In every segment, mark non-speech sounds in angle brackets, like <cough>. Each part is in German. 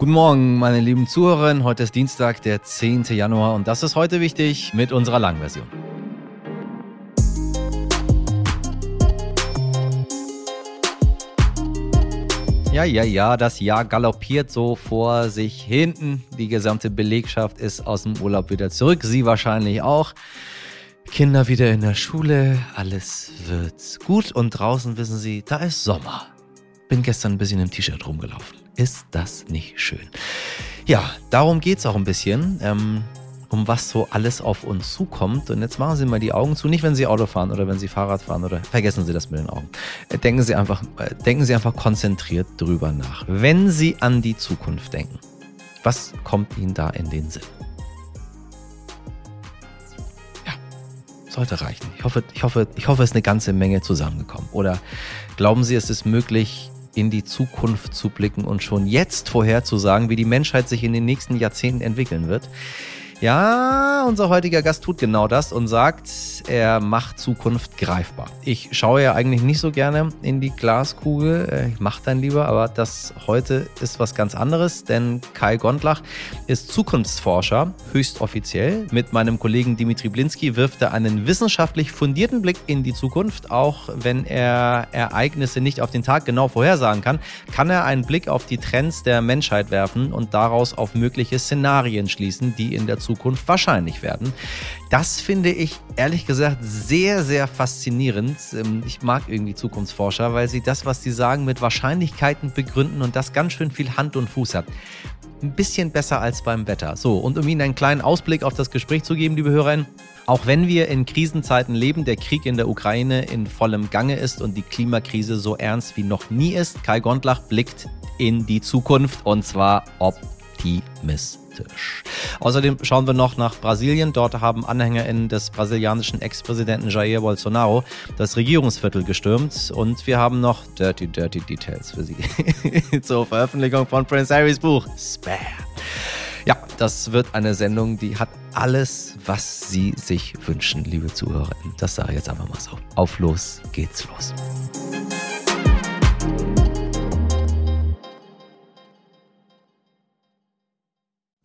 Guten Morgen, meine lieben Zuhörerinnen. Heute ist Dienstag, der 10. Januar und das ist heute wichtig mit unserer Langversion. Ja, ja, ja, das Jahr galoppiert so vor sich hinten. Die gesamte Belegschaft ist aus dem Urlaub wieder zurück. Sie wahrscheinlich auch. Kinder wieder in der Schule. Alles wird gut. Und draußen wissen Sie, da ist Sommer. Bin gestern ein bisschen im T-Shirt rumgelaufen. Ist das nicht schön? Ja, darum geht es auch ein bisschen. Ähm, um was so alles auf uns zukommt. Und jetzt machen Sie mal die Augen zu, nicht wenn Sie Auto fahren oder wenn Sie Fahrrad fahren oder vergessen Sie das mit den Augen. Äh, denken Sie einfach, äh, denken Sie einfach konzentriert drüber nach. Wenn Sie an die Zukunft denken, was kommt Ihnen da in den Sinn? Ja, sollte reichen. Ich hoffe, ich hoffe, ich hoffe, es ist eine ganze Menge zusammengekommen. Oder glauben Sie, es ist möglich, in die Zukunft zu blicken und schon jetzt vorherzusagen, wie die Menschheit sich in den nächsten Jahrzehnten entwickeln wird. Ja, unser heutiger Gast tut genau das und sagt, er macht Zukunft greifbar. Ich schaue ja eigentlich nicht so gerne in die Glaskugel, äh, ich mache dann lieber, aber das heute ist was ganz anderes, denn Kai Gondlach ist Zukunftsforscher, höchst offiziell. Mit meinem Kollegen Dimitri Blinski wirft er einen wissenschaftlich fundierten Blick in die Zukunft, auch wenn er Ereignisse nicht auf den Tag genau vorhersagen kann, kann er einen Blick auf die Trends der Menschheit werfen und daraus auf mögliche Szenarien schließen, die in der Zukunft Zukunft wahrscheinlich werden. Das finde ich ehrlich gesagt sehr, sehr faszinierend. Ähm, ich mag irgendwie Zukunftsforscher, weil sie das, was sie sagen, mit Wahrscheinlichkeiten begründen und das ganz schön viel Hand und Fuß hat ein bisschen besser als beim Wetter. So, und um Ihnen einen kleinen Ausblick auf das Gespräch zu geben, liebe Hörerinnen, auch wenn wir in Krisenzeiten leben, der Krieg in der Ukraine in vollem Gange ist und die Klimakrise so ernst wie noch nie ist, Kai Gondlach blickt in die Zukunft und zwar optimistisch kritisch. Außerdem schauen wir noch nach Brasilien. Dort haben AnhängerInnen des brasilianischen Ex-Präsidenten Jair Bolsonaro das Regierungsviertel gestürmt. Und wir haben noch Dirty, Dirty Details für Sie <laughs> zur Veröffentlichung von Prince Harrys Buch Spare. Ja, das wird eine Sendung, die hat alles, was Sie sich wünschen, liebe Zuhörerinnen. Das sage ich jetzt einfach mal so. Auf los geht's los.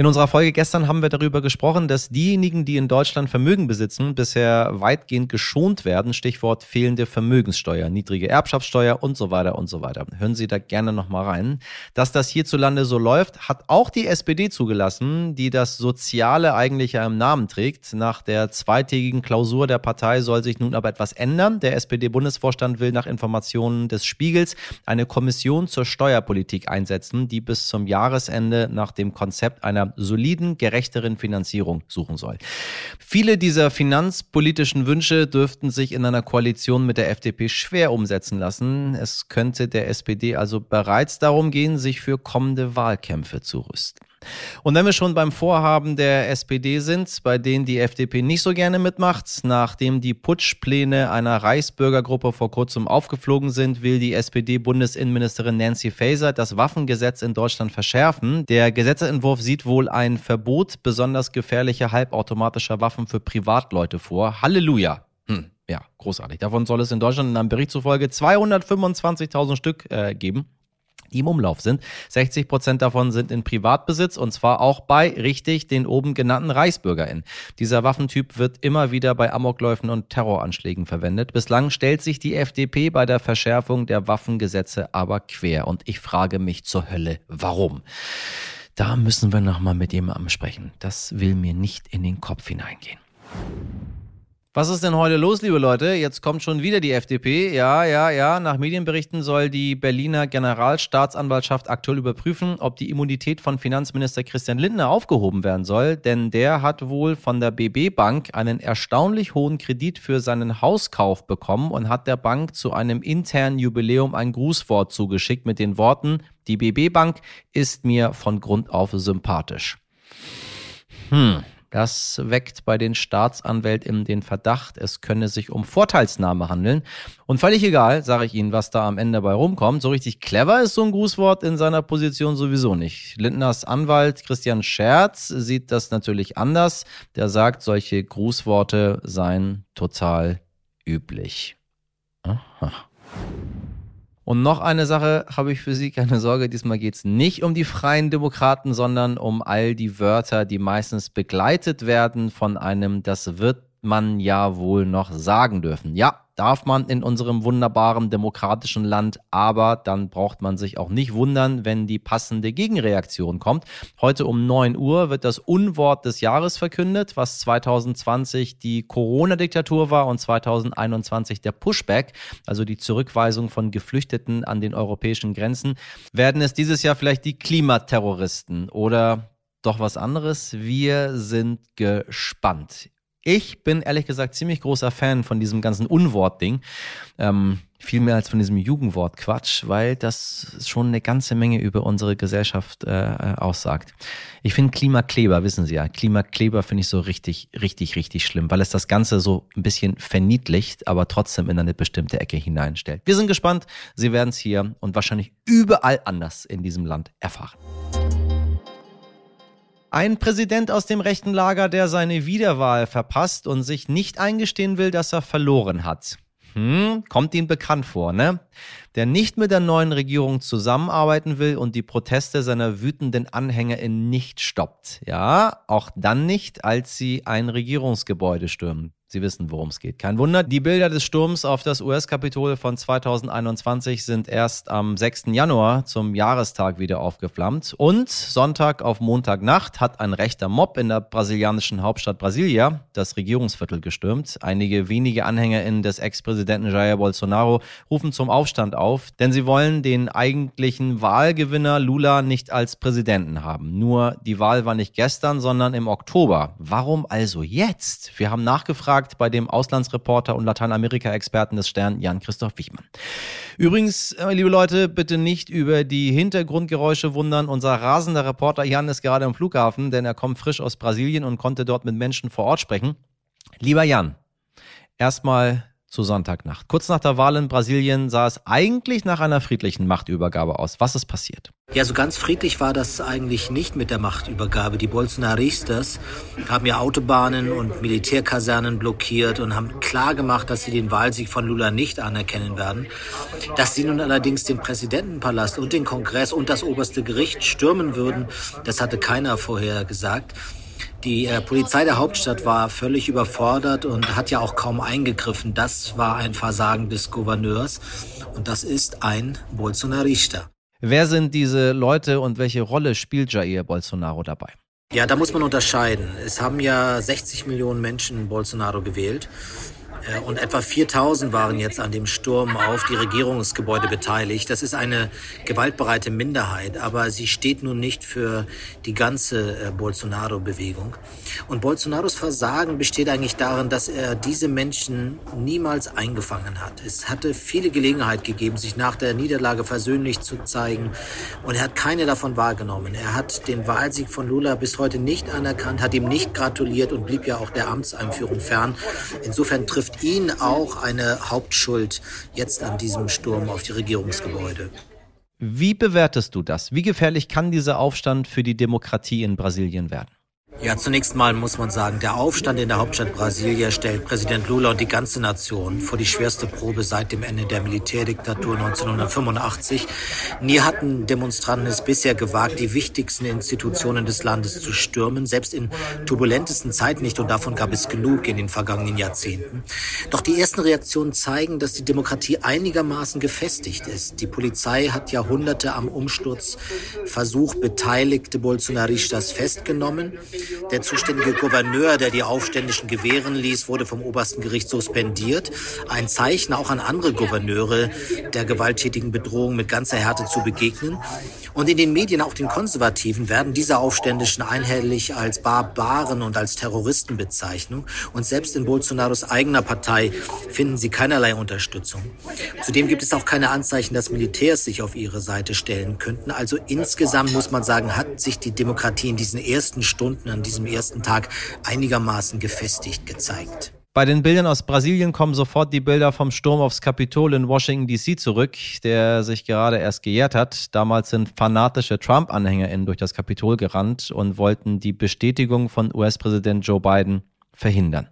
In unserer Folge gestern haben wir darüber gesprochen, dass diejenigen, die in Deutschland Vermögen besitzen, bisher weitgehend geschont werden. Stichwort fehlende Vermögenssteuer, niedrige Erbschaftssteuer und so weiter und so weiter. Hören Sie da gerne nochmal rein. Dass das hierzulande so läuft, hat auch die SPD zugelassen, die das Soziale eigentlich ja im Namen trägt. Nach der zweitägigen Klausur der Partei soll sich nun aber etwas ändern. Der SPD-Bundesvorstand will nach Informationen des Spiegels eine Kommission zur Steuerpolitik einsetzen, die bis zum Jahresende nach dem Konzept einer soliden, gerechteren Finanzierung suchen soll. Viele dieser finanzpolitischen Wünsche dürften sich in einer Koalition mit der FDP schwer umsetzen lassen. Es könnte der SPD also bereits darum gehen, sich für kommende Wahlkämpfe zu rüsten. Und wenn wir schon beim Vorhaben der SPD sind, bei denen die FDP nicht so gerne mitmacht, nachdem die Putschpläne einer Reichsbürgergruppe vor kurzem aufgeflogen sind, will die SPD-Bundesinnenministerin Nancy Faeser das Waffengesetz in Deutschland verschärfen. Der Gesetzentwurf sieht wohl ein Verbot besonders gefährlicher halbautomatischer Waffen für Privatleute vor. Halleluja! Hm, ja, großartig. Davon soll es in Deutschland in einem Bericht zufolge 225.000 Stück äh, geben die im Umlauf sind. 60 Prozent davon sind in Privatbesitz und zwar auch bei, richtig, den oben genannten ReichsbürgerInnen. Dieser Waffentyp wird immer wieder bei Amokläufen und Terroranschlägen verwendet. Bislang stellt sich die FDP bei der Verschärfung der Waffengesetze aber quer und ich frage mich zur Hölle, warum? Da müssen wir nochmal mit jemandem sprechen. Das will mir nicht in den Kopf hineingehen. Was ist denn heute los, liebe Leute? Jetzt kommt schon wieder die FDP. Ja, ja, ja. Nach Medienberichten soll die Berliner Generalstaatsanwaltschaft aktuell überprüfen, ob die Immunität von Finanzminister Christian Lindner aufgehoben werden soll. Denn der hat wohl von der BB Bank einen erstaunlich hohen Kredit für seinen Hauskauf bekommen und hat der Bank zu einem internen Jubiläum ein Grußwort zugeschickt mit den Worten, die BB Bank ist mir von Grund auf sympathisch. Hm. Das weckt bei den Staatsanwälten den Verdacht, es könne sich um Vorteilsnahme handeln. Und völlig egal, sage ich Ihnen, was da am Ende bei rumkommt. So richtig clever ist so ein Grußwort in seiner Position sowieso nicht. Lindners Anwalt Christian Scherz sieht das natürlich anders. Der sagt, solche Grußworte seien total üblich. Aha. Und noch eine Sache habe ich für Sie, keine Sorge, diesmal geht es nicht um die freien Demokraten, sondern um all die Wörter, die meistens begleitet werden von einem, das wird man ja wohl noch sagen dürfen. Ja, darf man in unserem wunderbaren demokratischen Land, aber dann braucht man sich auch nicht wundern, wenn die passende Gegenreaktion kommt. Heute um 9 Uhr wird das Unwort des Jahres verkündet, was 2020 die Corona-Diktatur war und 2021 der Pushback, also die Zurückweisung von Geflüchteten an den europäischen Grenzen. Werden es dieses Jahr vielleicht die Klimaterroristen oder doch was anderes? Wir sind gespannt. Ich bin ehrlich gesagt ziemlich großer Fan von diesem ganzen Unwort-Ding. Ähm, viel mehr als von diesem Jugendwort Quatsch, weil das schon eine ganze Menge über unsere Gesellschaft äh, aussagt. Ich finde Klimakleber, wissen Sie ja, Klimakleber finde ich so richtig, richtig, richtig schlimm, weil es das Ganze so ein bisschen verniedlicht, aber trotzdem in eine bestimmte Ecke hineinstellt. Wir sind gespannt, Sie werden es hier und wahrscheinlich überall anders in diesem Land erfahren. Ein Präsident aus dem rechten Lager, der seine Wiederwahl verpasst und sich nicht eingestehen will, dass er verloren hat. Hm, kommt Ihnen bekannt vor, ne? Der nicht mit der neuen Regierung zusammenarbeiten will und die Proteste seiner wütenden AnhängerInnen nicht stoppt. Ja, auch dann nicht, als sie ein Regierungsgebäude stürmen. Sie wissen, worum es geht. Kein Wunder. Die Bilder des Sturms auf das US-Kapitol von 2021 sind erst am 6. Januar zum Jahrestag wieder aufgeflammt. Und Sonntag auf Montagnacht hat ein rechter Mob in der brasilianischen Hauptstadt Brasilia das Regierungsviertel gestürmt. Einige wenige AnhängerInnen des Ex-Präsidenten Jair Bolsonaro rufen zum Aufstand auf, denn sie wollen den eigentlichen Wahlgewinner Lula nicht als Präsidenten haben. Nur die Wahl war nicht gestern, sondern im Oktober. Warum also jetzt? Wir haben nachgefragt, nachgefragt bei dem Auslandsreporter und Lateinamerika-Experten des Stern Jan-Christoph Wichmann. Übrigens, äh, liebe Leute, bitte nicht über die Hintergrundgeräusche wundern. Unser rasender Reporter Jan ist gerade am Flughafen, denn er kommt frisch aus Brasilien und konnte dort mit Menschen vor Ort sprechen. Lieber Jan, erstmal zu Sonntagnacht. Kurz nach der Wahl in Brasilien sah es eigentlich nach einer friedlichen Machtübergabe aus. Was ist passiert? Ja, so ganz friedlich war das eigentlich nicht mit der Machtübergabe. Die Bolsonaristas haben ja Autobahnen und Militärkasernen blockiert und haben klar gemacht, dass sie den Wahlsieg von Lula nicht anerkennen werden. Dass sie nun allerdings den Präsidentenpalast und den Kongress und das oberste Gericht stürmen würden, das hatte keiner vorher gesagt. Die äh, Polizei der Hauptstadt war völlig überfordert und hat ja auch kaum eingegriffen. Das war ein Versagen des Gouverneurs und das ist ein Bolsonarista. Wer sind diese Leute und welche Rolle spielt Jair Bolsonaro dabei? Ja, da muss man unterscheiden. Es haben ja 60 Millionen Menschen Bolsonaro gewählt. Äh, und etwa 4000 waren jetzt an dem Sturm auf die Regierungsgebäude beteiligt. Das ist eine gewaltbereite Minderheit, aber sie steht nun nicht für die ganze äh, Bolsonaro-Bewegung. Und Bolsonaros Versagen besteht eigentlich darin, dass er diese Menschen niemals eingefangen hat. Es hatte viele Gelegenheit gegeben, sich nach der Niederlage versöhnlich zu zeigen und er hat keine davon wahrgenommen. Er hat den Wahlsieg von Lula bis heute nicht anerkannt, hat ihm nicht gratuliert und blieb ja auch der Amtseinführung fern. Insofern trifft trifft ihn auch eine Hauptschuld jetzt an diesem Sturm auf die Regierungsgebäude. Wie bewertest du das? Wie gefährlich kann dieser Aufstand für die Demokratie in Brasilien werden? Ja, zunächst mal muss man sagen, der Aufstand in der Hauptstadt Brasilia stellt Präsident Lula und die ganze Nation vor die schwerste Probe seit dem Ende der Militärdiktatur 1985. Nie hatten Demonstranten es bisher gewagt, die wichtigsten Institutionen des Landes zu stürmen, selbst in turbulentesten Zeiten nicht, und davon gab es genug in den vergangenen Jahrzehnten. Doch die ersten Reaktionen zeigen, dass die Demokratie einigermaßen gefestigt ist. Die Polizei hat Jahrhunderte am Umsturzversuch beteiligte Bolsonaristas festgenommen. Der zuständige Gouverneur, der die Aufständischen gewähren ließ, wurde vom obersten Gericht suspendiert. Ein Zeichen auch an andere Gouverneure, der gewalttätigen Bedrohung mit ganzer Härte zu begegnen. Und in den Medien, auch den Konservativen, werden diese Aufständischen einhellig als Barbaren und als Terroristen bezeichnet. Und selbst in Bolsonaros eigener Partei finden sie keinerlei Unterstützung. Zudem gibt es auch keine Anzeichen, dass Militärs sich auf ihre Seite stellen könnten. Also insgesamt muss man sagen, hat sich die Demokratie in diesen ersten Stunden an diesem ersten Tag einigermaßen gefestigt gezeigt. Bei den Bildern aus Brasilien kommen sofort die Bilder vom Sturm aufs Kapitol in Washington DC zurück, der sich gerade erst gejährt hat. Damals sind fanatische Trump-AnhängerInnen durch das Kapitol gerannt und wollten die Bestätigung von US-Präsident Joe Biden verhindern.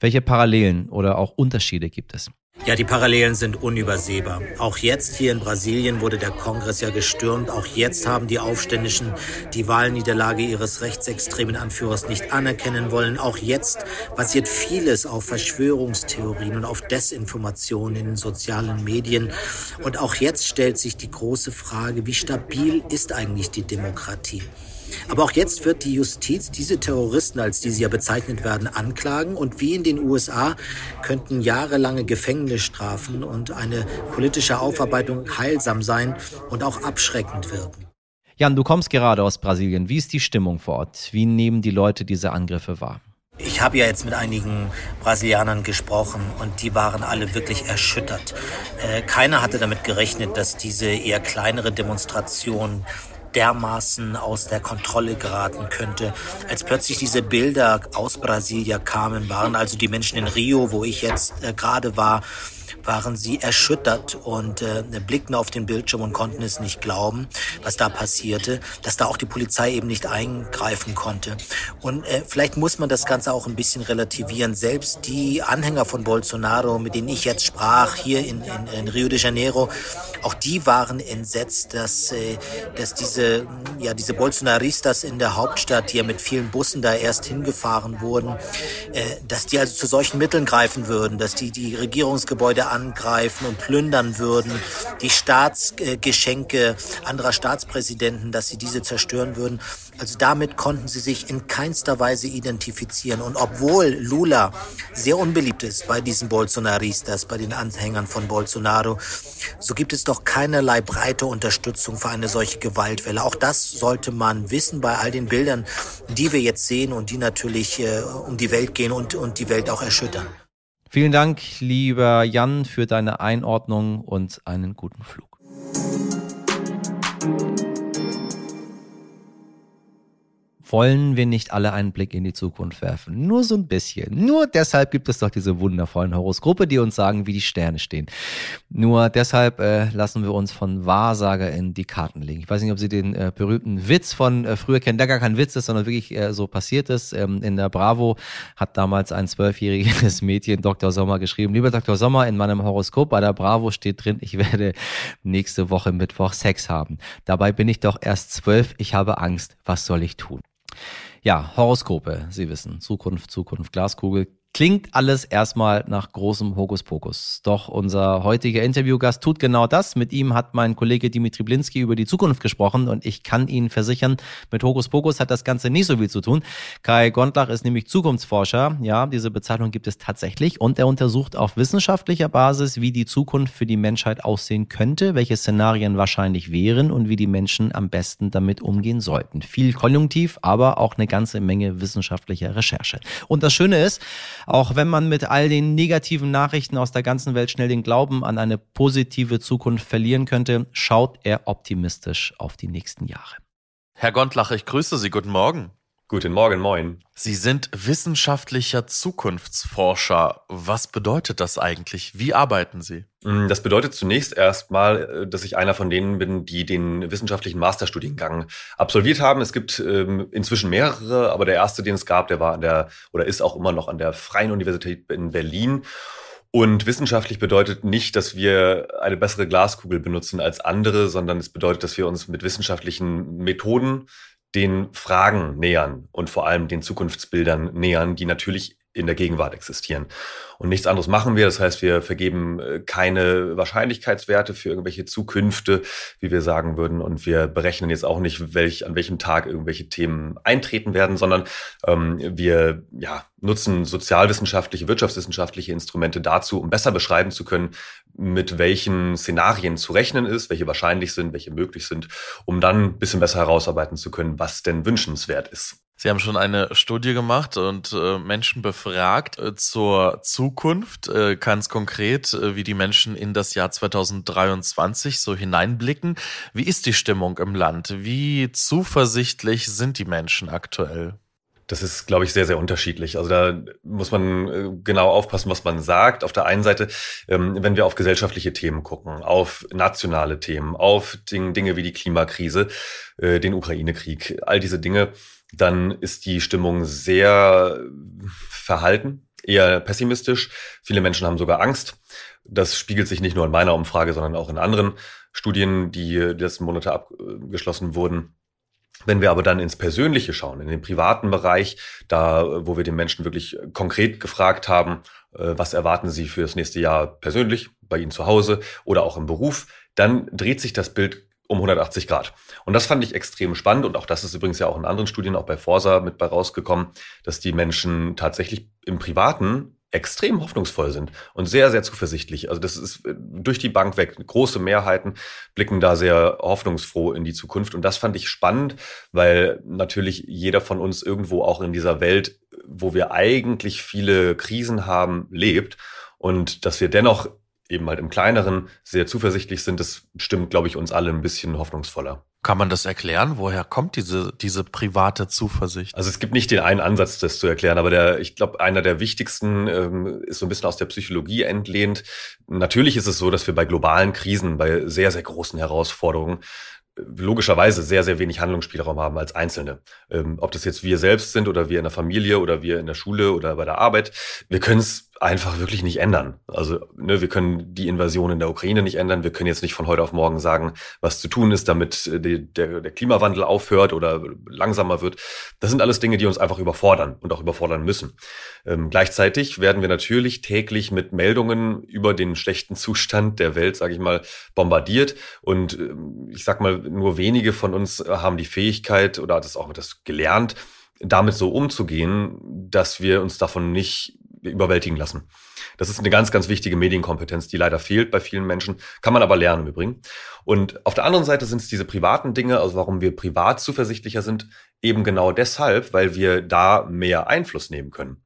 Welche Parallelen oder auch Unterschiede gibt es? Ja, die Parallelen sind unübersehbar. Auch jetzt hier in Brasilien wurde der Kongress ja gestürmt. Auch jetzt haben die Aufständischen die Wahlniederlage ihres rechtsextremen Anführers nicht anerkennen wollen. Auch jetzt basiert vieles auf Verschwörungstheorien und auf Desinformationen in den sozialen Medien. Und auch jetzt stellt sich die große Frage, wie stabil ist eigentlich die Demokratie? Aber auch jetzt wird die Justiz diese Terroristen, als die sie ja bezeichnet werden, anklagen. Und wie in den USA könnten jahrelange Gefängnisstrafen und eine politische Aufarbeitung heilsam sein und auch abschreckend wirken. Jan, du kommst gerade aus Brasilien. Wie ist die Stimmung vor Ort? Wie nehmen die Leute diese Angriffe wahr? Ich habe ja jetzt mit einigen Brasilianern gesprochen und die waren alle wirklich erschüttert. Äh, keiner hatte damit gerechnet, dass diese eher kleinere Demonstration dermaßen aus der Kontrolle geraten könnte. Als plötzlich diese Bilder aus Brasilia kamen, waren also die Menschen in Rio, wo ich jetzt äh, gerade war, waren sie erschüttert und äh, blickten auf den Bildschirm und konnten es nicht glauben, was da passierte, dass da auch die Polizei eben nicht eingreifen konnte. Und äh, vielleicht muss man das Ganze auch ein bisschen relativieren. Selbst die Anhänger von Bolsonaro, mit denen ich jetzt sprach, hier in, in, in Rio de Janeiro, auch die waren entsetzt, dass, äh, dass diese, ja, diese Bolsonaristas in der Hauptstadt, die ja mit vielen Bussen da erst hingefahren wurden, äh, dass die also zu solchen Mitteln greifen würden, dass die die Regierungsgebäude angreifen und plündern würden, die Staatsgeschenke anderer Staatspräsidenten, dass sie diese zerstören würden. Also damit konnten sie sich in keinster Weise identifizieren. Und obwohl Lula sehr unbeliebt ist bei diesen Bolsonaristas, bei den Anhängern von Bolsonaro, so gibt es doch keinerlei breite Unterstützung für eine solche Gewaltwelle. Auch das sollte man wissen bei all den Bildern, die wir jetzt sehen und die natürlich äh, um die Welt gehen und, und die Welt auch erschüttern. Vielen Dank, lieber Jan, für deine Einordnung und einen guten Flug. Wollen wir nicht alle einen Blick in die Zukunft werfen? Nur so ein bisschen. Nur deshalb gibt es doch diese wundervollen Horoskope, die uns sagen, wie die Sterne stehen. Nur deshalb äh, lassen wir uns von Wahrsager in die Karten legen. Ich weiß nicht, ob Sie den äh, berühmten Witz von äh, früher kennen, der gar kein Witz ist, sondern wirklich äh, so passiert ist. Ähm, in der Bravo hat damals ein zwölfjähriges <laughs> Mädchen Dr. Sommer geschrieben, lieber Dr. Sommer, in meinem Horoskop bei der Bravo steht drin, ich werde nächste Woche Mittwoch Sex haben. Dabei bin ich doch erst zwölf, ich habe Angst, was soll ich tun? Ja, Horoskope, Sie wissen, Zukunft, Zukunft, Glaskugel, Klingt alles erstmal nach großem Hokuspokus. Doch unser heutiger Interviewgast tut genau das. Mit ihm hat mein Kollege Dimitri Blinski über die Zukunft gesprochen und ich kann Ihnen versichern, mit Hokuspokus hat das Ganze nicht so viel zu tun. Kai Gondlach ist nämlich Zukunftsforscher. Ja, diese Bezeichnung gibt es tatsächlich und er untersucht auf wissenschaftlicher Basis, wie die Zukunft für die Menschheit aussehen könnte, welche Szenarien wahrscheinlich wären und wie die Menschen am besten damit umgehen sollten. Viel Konjunktiv, aber auch eine ganze Menge wissenschaftlicher Recherche. Und das Schöne ist, auch wenn man mit all den negativen Nachrichten aus der ganzen Welt schnell den Glauben an eine positive Zukunft verlieren könnte, schaut er optimistisch auf die nächsten Jahre. Herr Gondlach, ich grüße Sie. Guten Morgen. Guten Morgen, moin. Sie sind wissenschaftlicher Zukunftsforscher. Was bedeutet das eigentlich? Wie arbeiten Sie? Mm, das bedeutet zunächst erstmal, äh, dass ich einer von denen bin, die den wissenschaftlichen Masterstudiengang absolviert haben. Es gibt ähm, inzwischen mehrere, aber der erste, den es gab, der war an der oder ist auch immer noch an der Freien Universität in Berlin. Und wissenschaftlich bedeutet nicht, dass wir eine bessere Glaskugel benutzen als andere, sondern es bedeutet, dass wir uns mit wissenschaftlichen Methoden den Fragen nähern und vor allem den Zukunftsbildern nähern, die natürlich in der Gegenwart existieren. Und nichts anderes machen wir. Das heißt, wir vergeben äh, keine Wahrscheinlichkeitswerte für irgendwelche Zukünfte, wie wir sagen würden. Und wir berechnen jetzt auch nicht, welch, an welchem Tag irgendwelche Themen eintreten werden, sondern ähm, wir ja, nutzen sozialwissenschaftliche, wirtschaftswissenschaftliche Instrumente dazu, um besser beschreiben zu können, mit welchen Szenarien zu rechnen ist, welche wahrscheinlich sind, welche möglich sind, um dann ein bisschen besser herausarbeiten zu können, was denn wünschenswert ist. Sie haben schon eine Studie gemacht und äh, Menschen befragt äh, zur Zukunft, äh, ganz konkret, äh, wie die Menschen in das Jahr 2023 so hineinblicken. Wie ist die Stimmung im Land? Wie zuversichtlich sind die Menschen aktuell? Das ist, glaube ich, sehr, sehr unterschiedlich. Also da muss man äh, genau aufpassen, was man sagt. Auf der einen Seite, ähm, wenn wir auf gesellschaftliche Themen gucken, auf nationale Themen, auf Dinge wie die Klimakrise, äh, den Ukraine-Krieg, all diese Dinge, dann ist die Stimmung sehr verhalten eher pessimistisch. Viele Menschen haben sogar Angst. Das spiegelt sich nicht nur in meiner Umfrage, sondern auch in anderen Studien, die die letzten Monate abgeschlossen wurden. Wenn wir aber dann ins Persönliche schauen, in den privaten Bereich, da, wo wir den Menschen wirklich konkret gefragt haben, äh, was erwarten sie für das nächste Jahr persönlich, bei ihnen zu Hause oder auch im Beruf, dann dreht sich das Bild um 180 Grad. Und das fand ich extrem spannend und auch das ist übrigens ja auch in anderen Studien, auch bei Forsa mit bei rausgekommen, dass die Menschen tatsächlich im Privaten extrem hoffnungsvoll sind und sehr, sehr zuversichtlich. Also das ist äh, durch die Bank weg. Große Mehrheiten blicken da sehr hoffnungsfroh in die Zukunft. Und das fand ich spannend, weil natürlich jeder von uns irgendwo auch in dieser Welt, wo wir eigentlich viele Krisen haben, lebt. Und dass wir dennoch eben halt im Kleineren sehr zuversichtlich sind, das stimmt, glaube ich, uns alle ein bisschen hoffnungsvoller. Kann man das erklären? Woher kommt diese, diese private Zuversicht? Also es gibt nicht den einen Ansatz, das zu erklären, aber der, ich glaube, einer der wichtigsten ähm, ist so ein bisschen aus der Psychologie entlehnt. Natürlich ist es so, dass wir bei globalen Krisen, bei sehr, sehr großen Herausforderungen logischerweise sehr, sehr wenig Handlungsspielraum haben als Einzelne. Ähm, ob das jetzt wir selbst sind oder wir in der Familie oder wir in der Schule oder bei der Arbeit, wir können es einfach wirklich nicht ändern. Also ne, wir können die Invasion in der Ukraine nicht ändern. Wir können jetzt nicht von heute auf morgen sagen, was zu tun ist, damit äh, der, der Klimawandel aufhört oder langsamer wird. Das sind alles Dinge, die uns einfach überfordern und auch überfordern müssen. Ähm, gleichzeitig werden wir natürlich täglich mit Meldungen über den schlechten Zustand der Welt, sage ich mal, bombardiert. Und ähm, ich sag mal, nur wenige von uns haben die Fähigkeit oder hat es auch das gelernt, damit so umzugehen, dass wir uns davon nicht überwältigen lassen. Das ist eine ganz, ganz wichtige Medienkompetenz, die leider fehlt bei vielen Menschen, kann man aber lernen im Übrigen. Und auf der anderen Seite sind es diese privaten Dinge, also warum wir privat zuversichtlicher sind, eben genau deshalb, weil wir da mehr Einfluss nehmen können.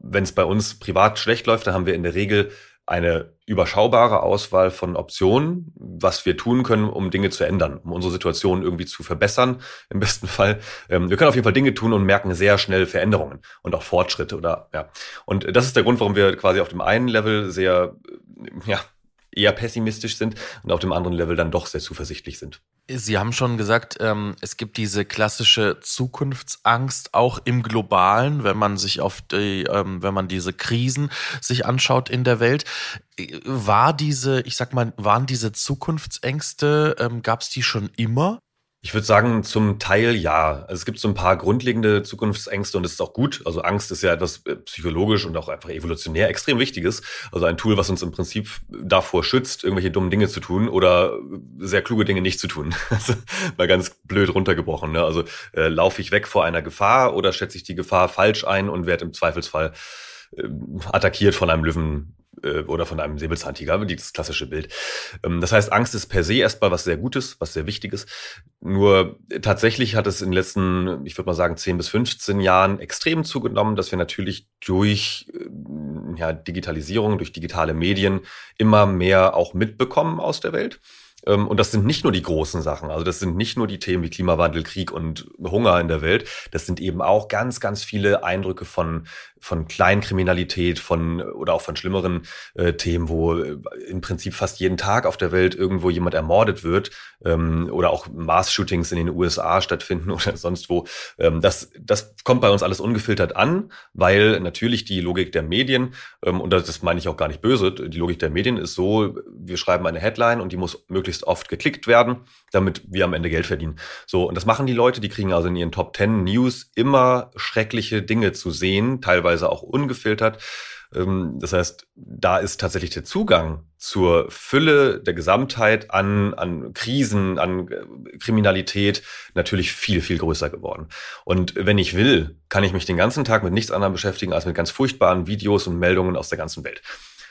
Wenn es bei uns privat schlecht läuft, dann haben wir in der Regel eine überschaubare Auswahl von Optionen, was wir tun können, um Dinge zu ändern, um unsere Situation irgendwie zu verbessern, <laughs> im besten Fall. Ähm, wir können auf jeden Fall Dinge tun und merken sehr schnell Veränderungen und auch Fortschritte oder ja. Und das ist der Grund, warum wir quasi auf dem einen Level sehr ja, eher pessimistisch sind und auf dem anderen Level dann doch sehr zuversichtlich sind. Sie haben schon gesagt, ähm, es gibt diese klassische Zukunftsangst auch im Globalen, wenn man sich auf die, ähm, wenn man diese Krisen sich anschaut in der Welt. War diese, ich sag mal, waren diese Zukunftsängste, ähm, gab es die schon immer? Ich würde sagen, zum Teil ja. Also es gibt so ein paar grundlegende Zukunftsängste und das ist auch gut. Also Angst ist ja etwas äh, psychologisch und auch einfach evolutionär extrem wichtiges. Also ein Tool, was uns im Prinzip davor schützt, irgendwelche dummen Dinge zu tun oder sehr kluge Dinge nicht zu tun. <laughs> Also mal ganz blöd runtergebrochen. Ne? Also äh, laufe ich weg vor einer Gefahr oder schätze ich die Gefahr falsch ein und werde im Zweifelsfall äh, attackiert von einem Löwen äh, oder von einem Säbelzahntiger, das klassische Bild. Ähm, das heißt, Angst ist per se erstmal was sehr Gutes, was sehr Wichtiges. Nur tatsächlich hat es in den letzten, ich würde mal sagen, 10 bis 15 Jahren extrem zugenommen, dass wir natürlich durch äh, ja, Digitalisierung, durch digitale Medien immer mehr auch mitbekommen aus der Welt. Ähm, und das sind nicht nur die großen Sachen, also das sind nicht nur die Themen wie Klimawandel, Krieg und Hunger in der Welt, das sind eben auch ganz, ganz viele Eindrücke von von Kleinkriminalität, von oder auch von schlimmeren äh, Themen, wo äh, im Prinzip fast jeden Tag auf der Welt irgendwo jemand ermordet wird ähm, oder auch Mass-Shootings in den USA stattfinden <laughs> oder sonst wo. Ähm, das, das kommt bei uns alles ungefiltert an, weil natürlich die Logik der Medien, ähm, und das meine ich auch gar nicht böse, die Logik der Medien ist so, wir schreiben eine Headline und die muss möglichst oft geklickt werden, damit wir am Ende Geld verdienen. So, und das machen die Leute, die kriegen also in ihren Top 10 News immer schreckliche Dinge zu sehen, teilweise teilweise auch ungefiltert. Ähm, das heißt, da ist tatsächlich der Zugang zur Fülle der Gesamtheit an, an Krisen, an äh, Kriminalität natürlich viel, viel größer geworden. Und wenn ich will, kann ich mich den ganzen Tag mit nichts anderem beschäftigen als mit ganz furchtbaren Videos und Meldungen aus der ganzen Welt.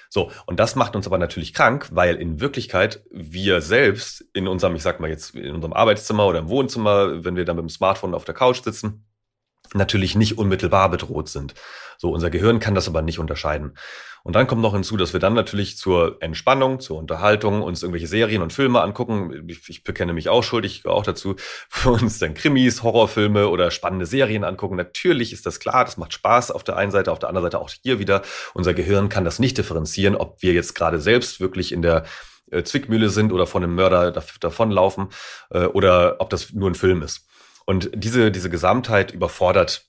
So, und das macht uns aber natürlich krank, weil in Wirklichkeit wir selbst in unserem, ich sag mal jetzt, in unserem Arbeitszimmer oder im Wohnzimmer, wenn wir dann mit dem Smartphone auf der Couch sitzen, natürlich nicht unmittelbar bedroht sind. So, unser Gehirn kann das aber nicht unterscheiden. Und dann kommt noch hinzu, dass wir dann natürlich zur Entspannung, zur Unterhaltung uns irgendwelche Serien und Filme angucken. Ich, ich bekenne mich auch schuldig, auch dazu, <laughs> für uns dann Krimis, Horrorfilme oder spannende Serien angucken. Natürlich ist das klar, das macht Spaß auf der einen Seite, auf der anderen Seite auch hier wieder. Unser Gehirn kann das nicht differenzieren, ob wir jetzt gerade selbst wirklich in der äh, Zwickmühle sind oder von einem Mörder davonlaufen äh, oder ob das nur ein Film ist. Und diese, diese Gesamtheit überfordert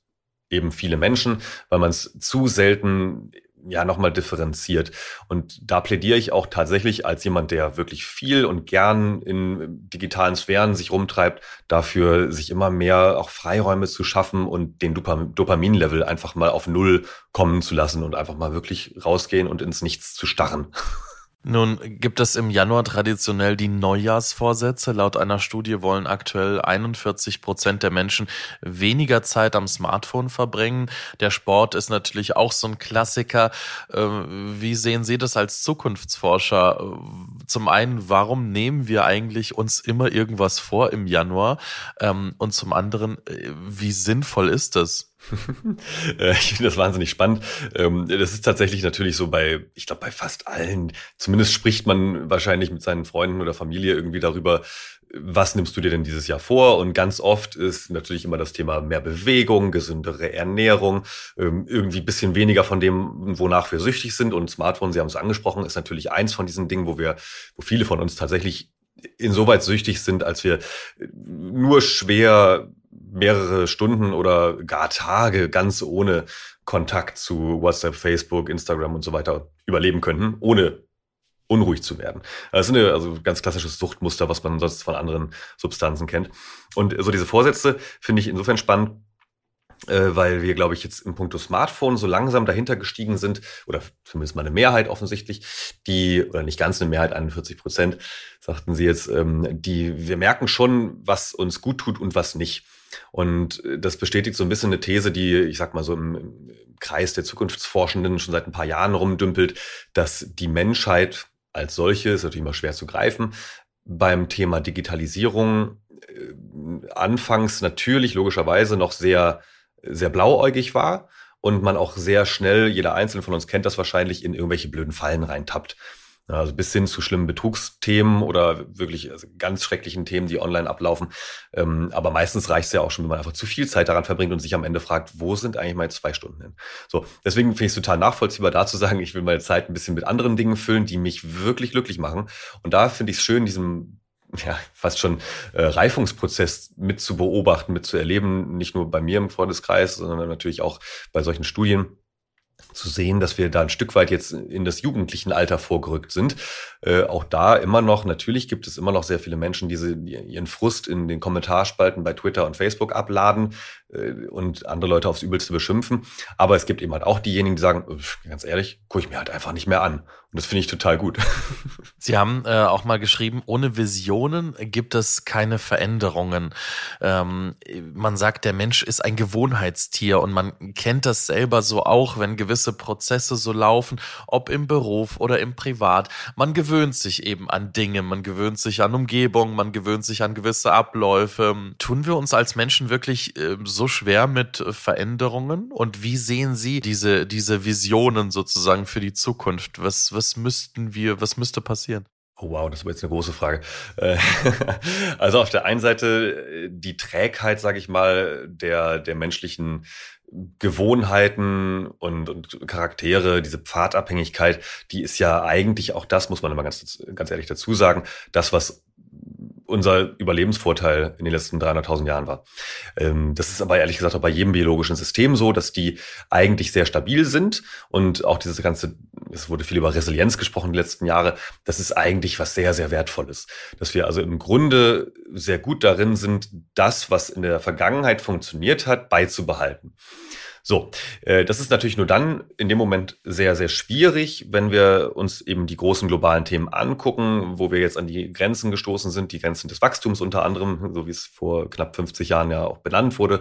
eben viele Menschen, weil man es zu selten ja nochmal differenziert. Und da plädiere ich auch tatsächlich als jemand, der wirklich viel und gern in digitalen Sphären sich rumtreibt, dafür sich immer mehr auch Freiräume zu schaffen und den Dopaminlevel einfach mal auf Null kommen zu lassen und einfach mal wirklich rausgehen und ins Nichts zu starren. <laughs> Nun gibt es im Januar traditionell die Neujahrsvorsätze. Laut einer Studie wollen aktuell 41 Prozent der Menschen weniger Zeit am Smartphone verbringen. Der Sport ist natürlich auch so ein Klassiker. Ähm, wie sehen Sie das als Zukunftsforscher? Zum einen, warum nehmen wir eigentlich uns immer irgendwas vor im Januar? Ähm, und zum anderen, äh, wie sinnvoll ist das? <laughs> Äh, ich finde das wahnsinnig spannend. Ähm, das ist tatsächlich natürlich so bei, ich glaube, bei fast allen. Zumindest spricht man wahrscheinlich mit seinen Freunden oder Familie irgendwie darüber, was nimmst du dir denn dieses Jahr vor? Und ganz oft ist natürlich immer das Thema mehr Bewegung, gesündere Ernährung, ähm, irgendwie bisschen weniger von dem, wonach wir süchtig sind. Und Smartphone, Sie haben es angesprochen, ist natürlich eins von diesen Dingen, wo wir, wo viele von uns tatsächlich insoweit süchtig sind, als wir nur schwer mehrere Stunden oder gar Tage ganz ohne Kontakt zu WhatsApp, Facebook, Instagram und so weiter überleben könnten, ohne unruhig zu werden. Das ist eine, also ganz klassisches Suchtmuster, was man sonst von anderen Substanzen kennt. Und so diese Vorsätze finde ich insofern spannend, äh, weil wir, glaube ich, jetzt im Punkto Smartphone so langsam dahinter gestiegen sind, oder zumindest mal eine Mehrheit offensichtlich, die, oder nicht ganz eine Mehrheit, 41 Prozent, sagten sie jetzt, ähm, die, wir merken schon, was uns gut tut und was nicht. Und äh, das bestätigt so ein bisschen eine These, die, ich sag mal so im Kreis der Zukunftsforschenden schon seit ein paar Jahren rumdümpelt, dass die Menschheit als solche, ist natürlich immer schwer zu greifen, beim Thema Digitalisierung äh, anfangs natürlich logischerweise noch sehr, sehr blauäugig war und man auch sehr schnell, jeder Einzelne von uns kennt das wahrscheinlich, in irgendwelche blöden Fallen reintappt. Also bis hin zu schlimmen Betrugsthemen oder wirklich also ganz schrecklichen Themen, die online ablaufen. Ähm, aber meistens reicht es ja auch schon, wenn man einfach zu viel Zeit daran verbringt und sich am Ende fragt, wo sind eigentlich meine zwei Stunden hin? So, deswegen finde ich es total nachvollziehbar, da zu sagen, ich will meine Zeit ein bisschen mit anderen Dingen füllen, die mich wirklich glücklich machen. Und da finde ich es schön, diesem ja, fast schon äh, Reifungsprozess mit zu beobachten, mit zu erleben, nicht nur bei mir im Freundeskreis, sondern natürlich auch bei solchen Studien zu sehen, dass wir da ein Stück weit jetzt in das jugendlichen Alter vorgerückt sind. Äh, auch da immer noch, natürlich gibt es immer noch sehr viele Menschen, die, sie, die ihren Frust in den Kommentarspalten bei Twitter und Facebook abladen und andere Leute aufs Übelste beschimpfen. Aber es gibt eben halt auch diejenigen, die sagen, ganz ehrlich, gucke ich mir halt einfach nicht mehr an. Und das finde ich total gut. <laughs> Sie haben äh, auch mal geschrieben, ohne Visionen gibt es keine Veränderungen. Ähm, man sagt, der Mensch ist ein Gewohnheitstier und man kennt das selber so auch, wenn gewisse Prozesse so laufen, ob im Beruf oder im Privat. Man gewöhnt sich eben an Dinge, man gewöhnt sich an Umgebung, man gewöhnt sich an gewisse Abläufe. Tun wir uns als Menschen wirklich äh, so schwer mit Veränderungen? Und wie sehen Sie diese, diese Visionen sozusagen für die Zukunft? Was, was müssten wir, was müsste passieren? Oh wow, das war jetzt eine große Frage. Äh, <laughs> also auf der einen Seite äh, die Trägheit, sage ich mal, der, der menschlichen Gewohnheiten und, und Charaktere, diese Pfadabhängigkeit, die ist ja eigentlich auch das, muss man immer ganz, ganz ehrlich dazu sagen, das, was unser Überlebensvorteil in den letzten 300.000 Jahren war. Ähm, das ist aber ehrlich gesagt auch bei jedem biologischen System so, dass die eigentlich sehr stabil sind und auch dieses ganze, es wurde viel über Resilienz gesprochen die letzten Jahre, das ist eigentlich was sehr, sehr wertvolles. Dass wir also im Grunde sehr gut darin sind, das, was in der Vergangenheit funktioniert hat, beizubehalten. So, äh, das ist natürlich nur dann in dem Moment sehr, sehr schwierig, wenn wir uns eben die großen globalen Themen angucken, wo wir jetzt an die Grenzen gestoßen sind, die Grenzen des Wachstums unter anderem, so wie es vor knapp 50 Jahren ja auch benannt wurde.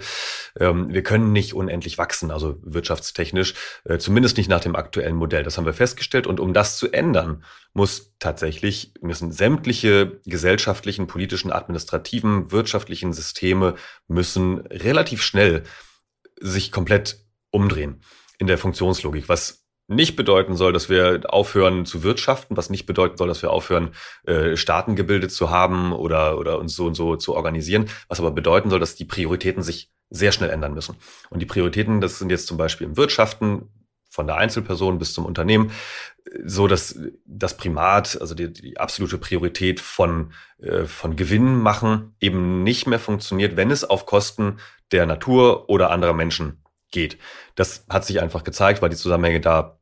Ähm, wir können nicht unendlich wachsen, also wirtschaftstechnisch, äh, zumindest nicht nach dem aktuellen Modell. Das haben wir festgestellt. Und um das zu ändern, muss tatsächlich, müssen sämtliche gesellschaftlichen, politischen, administrativen, wirtschaftlichen Systeme müssen relativ schnell sich komplett umdrehen in der Funktionslogik, was nicht bedeuten soll, dass wir aufhören zu wirtschaften, was nicht bedeuten soll, dass wir aufhören, äh, Staaten gebildet zu haben oder, oder uns so und so zu organisieren, was aber bedeuten soll, dass die Prioritäten sich sehr schnell ändern müssen. Und die Prioritäten, das sind jetzt zum Beispiel im Wirtschaften, von der Einzelperson bis zum Unternehmen, so dass das Primat, also die, die absolute Priorität von, äh, von Gewinn machen eben nicht mehr funktioniert, wenn es auf Kosten der Natur oder anderer Menschen geht. Das hat sich einfach gezeigt, weil die Zusammenhänge da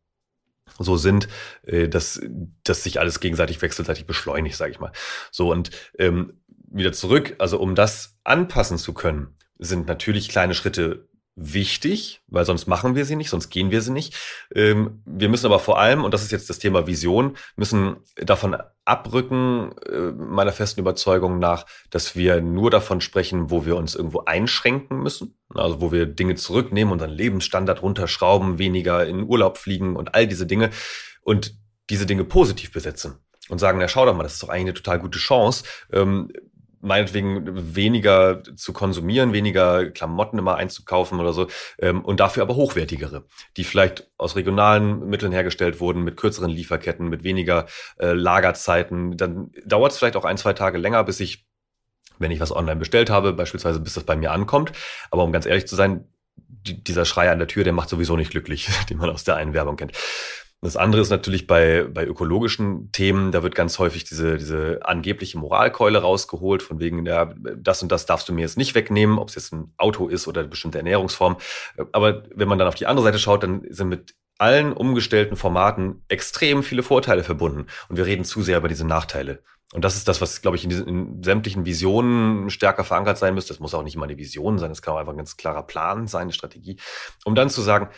so sind, äh, dass, dass sich alles gegenseitig wechselseitig beschleunigt, sage ich mal. So und ähm, wieder zurück, also um das anpassen zu können, sind natürlich kleine Schritte wichtig, weil sonst machen wir sie nicht, sonst gehen wir sie nicht. Ähm, wir müssen aber vor allem, und das ist jetzt das Thema Vision, müssen davon abrücken, äh, meiner festen Überzeugung nach, dass wir nur davon sprechen, wo wir uns irgendwo einschränken müssen. Also wo wir Dinge zurücknehmen, unseren Lebensstandard runterschrauben, weniger in Urlaub fliegen und all diese Dinge und diese Dinge positiv besetzen und sagen, na schau doch mal, das ist doch eigentlich eine total gute Chance. Ähm, meinetwegen weniger zu konsumieren, weniger Klamotten immer einzukaufen oder so, ähm, und dafür aber hochwertigere, die vielleicht aus regionalen Mitteln hergestellt wurden, mit kürzeren Lieferketten, mit weniger äh, Lagerzeiten. Dann dauert es vielleicht auch ein, zwei Tage länger, bis ich, wenn ich was online bestellt habe, beispielsweise bis das bei mir ankommt. Aber um ganz ehrlich zu sein, die, dieser Schrei an der Tür, der macht sowieso nicht glücklich, <laughs> den man aus der einen Werbung kennt. Das andere ist natürlich bei, bei ökologischen Themen, da wird ganz häufig diese, diese angebliche Moralkeule rausgeholt, von wegen, ja, das und das darfst du mir jetzt nicht wegnehmen, ob es jetzt ein Auto ist oder eine bestimmte Ernährungsform. Aber wenn man dann auf die andere Seite schaut, dann sind mit allen umgestellten Formaten extrem viele Vorteile verbunden. Und wir reden zu sehr über diese Nachteile. Und das ist das, was, glaube ich, in, diesen, in sämtlichen Visionen stärker verankert sein müsste. Das muss auch nicht immer eine Vision sein, das kann auch einfach ein ganz klarer Plan sein, eine Strategie. Um dann zu sagen,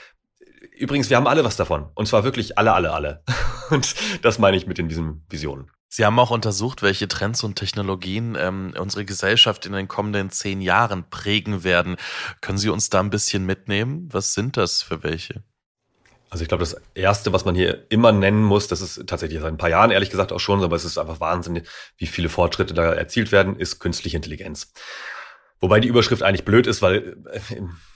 Übrigens, wir haben alle was davon. Und zwar wirklich alle, alle, alle. <laughs> Und das meine ich mit in diesen Visionen. Sie haben auch untersucht, welche Trends und Technologien ähm, unsere Gesellschaft in den kommenden zehn Jahren prägen werden. Können Sie uns da ein bisschen mitnehmen? Was sind das für welche? Also ich glaube, das Erste, was man hier immer nennen muss, das ist tatsächlich seit ein paar Jahren ehrlich gesagt auch schon, aber es ist einfach Wahnsinn, wie viele Fortschritte da erzielt werden, ist künstliche Intelligenz. Wobei die Überschrift eigentlich blöd ist, weil äh,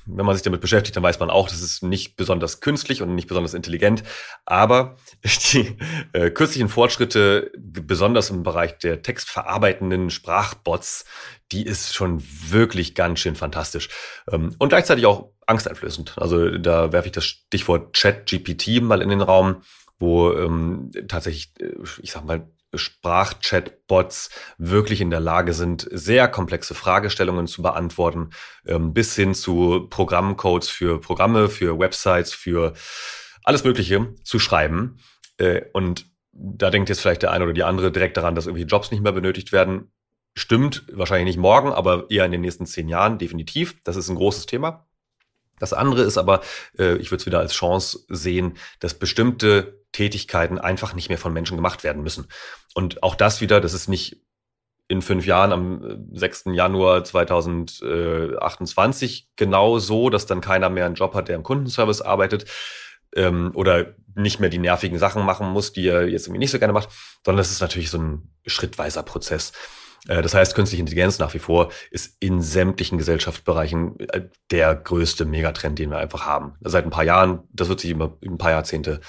wenn man sich damit beschäftigt, dann weiß man auch, das ist nicht besonders künstlich und nicht besonders intelligent. Aber <laughs> die äh, kürzlichen Fortschritte, besonders im Bereich der textverarbeitenden Sprachbots, die ist schon wirklich ganz schön fantastisch. Ähm, und gleichzeitig auch angsteinflößend. Also da werfe ich das Stichwort Chat-GPT mal in den Raum, wo ähm, tatsächlich, äh, ich sag mal, Sprachchatbots wirklich in der Lage sind, sehr komplexe Fragestellungen zu beantworten, ähm, bis hin zu Programmcodes für Programme, für Websites, für alles Mögliche zu schreiben. Äh, und da denkt jetzt vielleicht der eine oder die andere direkt daran, dass irgendwie Jobs nicht mehr benötigt werden. Stimmt, wahrscheinlich nicht morgen, aber eher in den nächsten zehn Jahren, definitiv. Das ist ein großes Thema. Das andere ist aber, äh, ich würde es wieder als Chance sehen, dass bestimmte Tätigkeiten einfach nicht mehr von Menschen gemacht werden müssen. Und auch das wieder, das ist nicht in fünf Jahren am 6. Äh, Januar 2028 genau so, dass dann keiner mehr einen Job hat, der im Kundenservice arbeitet ähm, oder nicht mehr die nervigen Sachen machen muss, die er jetzt irgendwie nicht so gerne macht, sondern es ist natürlich so ein schrittweiser Prozess. Äh, das heißt, künstliche Intelligenz nach wie vor ist in sämtlichen Gesellschaftsbereichen äh, der größte Megatrend, den wir einfach haben. Seit ein paar Jahren, das wird sich über ein paar Jahrzehnte